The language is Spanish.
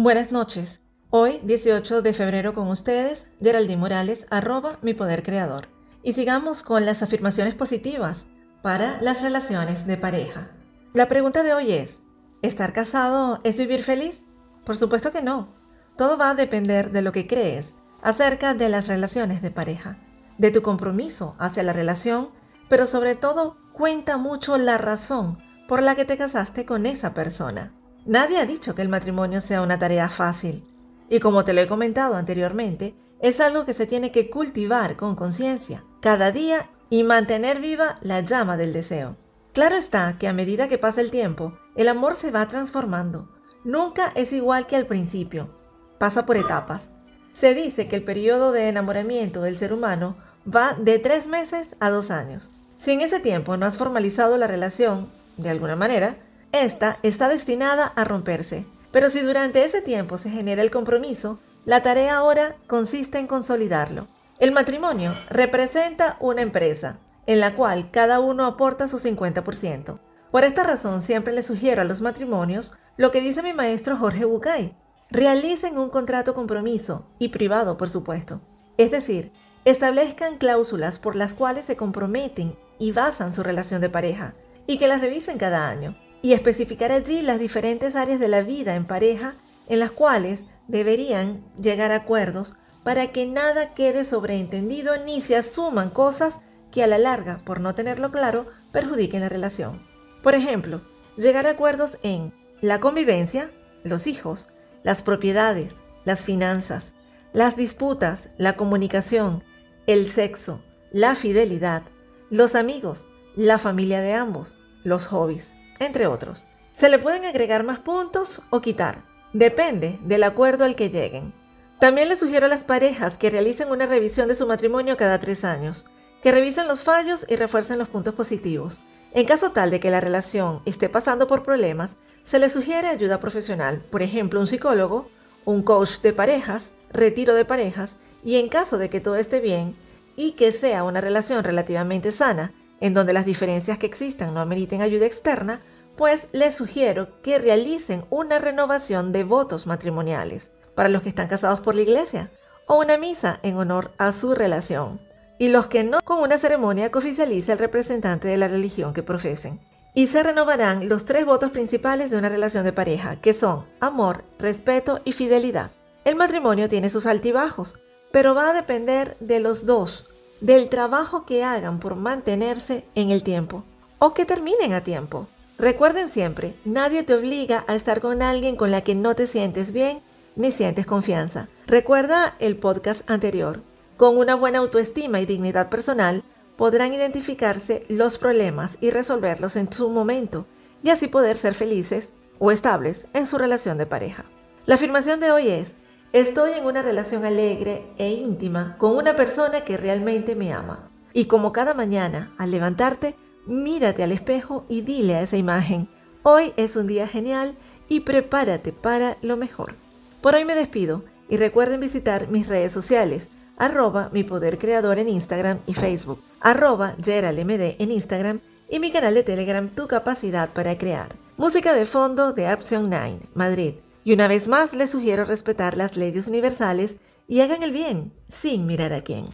Buenas noches. Hoy, 18 de febrero, con ustedes, Geraldine Morales, arroba mi poder creador. Y sigamos con las afirmaciones positivas para las relaciones de pareja. La pregunta de hoy es, ¿estar casado es vivir feliz? Por supuesto que no. Todo va a depender de lo que crees acerca de las relaciones de pareja, de tu compromiso hacia la relación, pero sobre todo cuenta mucho la razón por la que te casaste con esa persona. Nadie ha dicho que el matrimonio sea una tarea fácil. Y como te lo he comentado anteriormente, es algo que se tiene que cultivar con conciencia cada día y mantener viva la llama del deseo. Claro está que a medida que pasa el tiempo, el amor se va transformando. Nunca es igual que al principio. Pasa por etapas. Se dice que el periodo de enamoramiento del ser humano va de tres meses a dos años. Si en ese tiempo no has formalizado la relación, de alguna manera, esta está destinada a romperse. Pero si durante ese tiempo se genera el compromiso, la tarea ahora consiste en consolidarlo. El matrimonio representa una empresa, en la cual cada uno aporta su 50%. Por esta razón siempre le sugiero a los matrimonios lo que dice mi maestro Jorge Bucay. Realicen un contrato compromiso, y privado por supuesto. Es decir, establezcan cláusulas por las cuales se comprometen y basan su relación de pareja, y que las revisen cada año y especificar allí las diferentes áreas de la vida en pareja en las cuales deberían llegar a acuerdos para que nada quede sobreentendido ni se asuman cosas que a la larga, por no tenerlo claro, perjudiquen la relación. Por ejemplo, llegar a acuerdos en la convivencia, los hijos, las propiedades, las finanzas, las disputas, la comunicación, el sexo, la fidelidad, los amigos, la familia de ambos, los hobbies entre otros. Se le pueden agregar más puntos o quitar, depende del acuerdo al que lleguen. También les sugiero a las parejas que realicen una revisión de su matrimonio cada tres años, que revisen los fallos y refuercen los puntos positivos. En caso tal de que la relación esté pasando por problemas, se les sugiere ayuda profesional, por ejemplo un psicólogo, un coach de parejas, retiro de parejas, y en caso de que todo esté bien y que sea una relación relativamente sana, en donde las diferencias que existan no ameriten ayuda externa, pues les sugiero que realicen una renovación de votos matrimoniales para los que están casados por la iglesia o una misa en honor a su relación y los que no con una ceremonia que oficialice el representante de la religión que profesen. Y se renovarán los tres votos principales de una relación de pareja, que son amor, respeto y fidelidad. El matrimonio tiene sus altibajos, pero va a depender de los dos del trabajo que hagan por mantenerse en el tiempo o que terminen a tiempo. Recuerden siempre, nadie te obliga a estar con alguien con la que no te sientes bien ni sientes confianza. Recuerda el podcast anterior. Con una buena autoestima y dignidad personal podrán identificarse los problemas y resolverlos en su momento y así poder ser felices o estables en su relación de pareja. La afirmación de hoy es, Estoy en una relación alegre e íntima con una persona que realmente me ama. Y como cada mañana, al levantarte, mírate al espejo y dile a esa imagen, hoy es un día genial y prepárate para lo mejor. Por hoy me despido y recuerden visitar mis redes sociales, arroba mi poder creador en Instagram y Facebook, arroba geraldmd en Instagram y mi canal de Telegram Tu Capacidad para Crear. Música de fondo de Action 9, Madrid. Y una vez más les sugiero respetar las leyes universales y hagan el bien sin mirar a quién.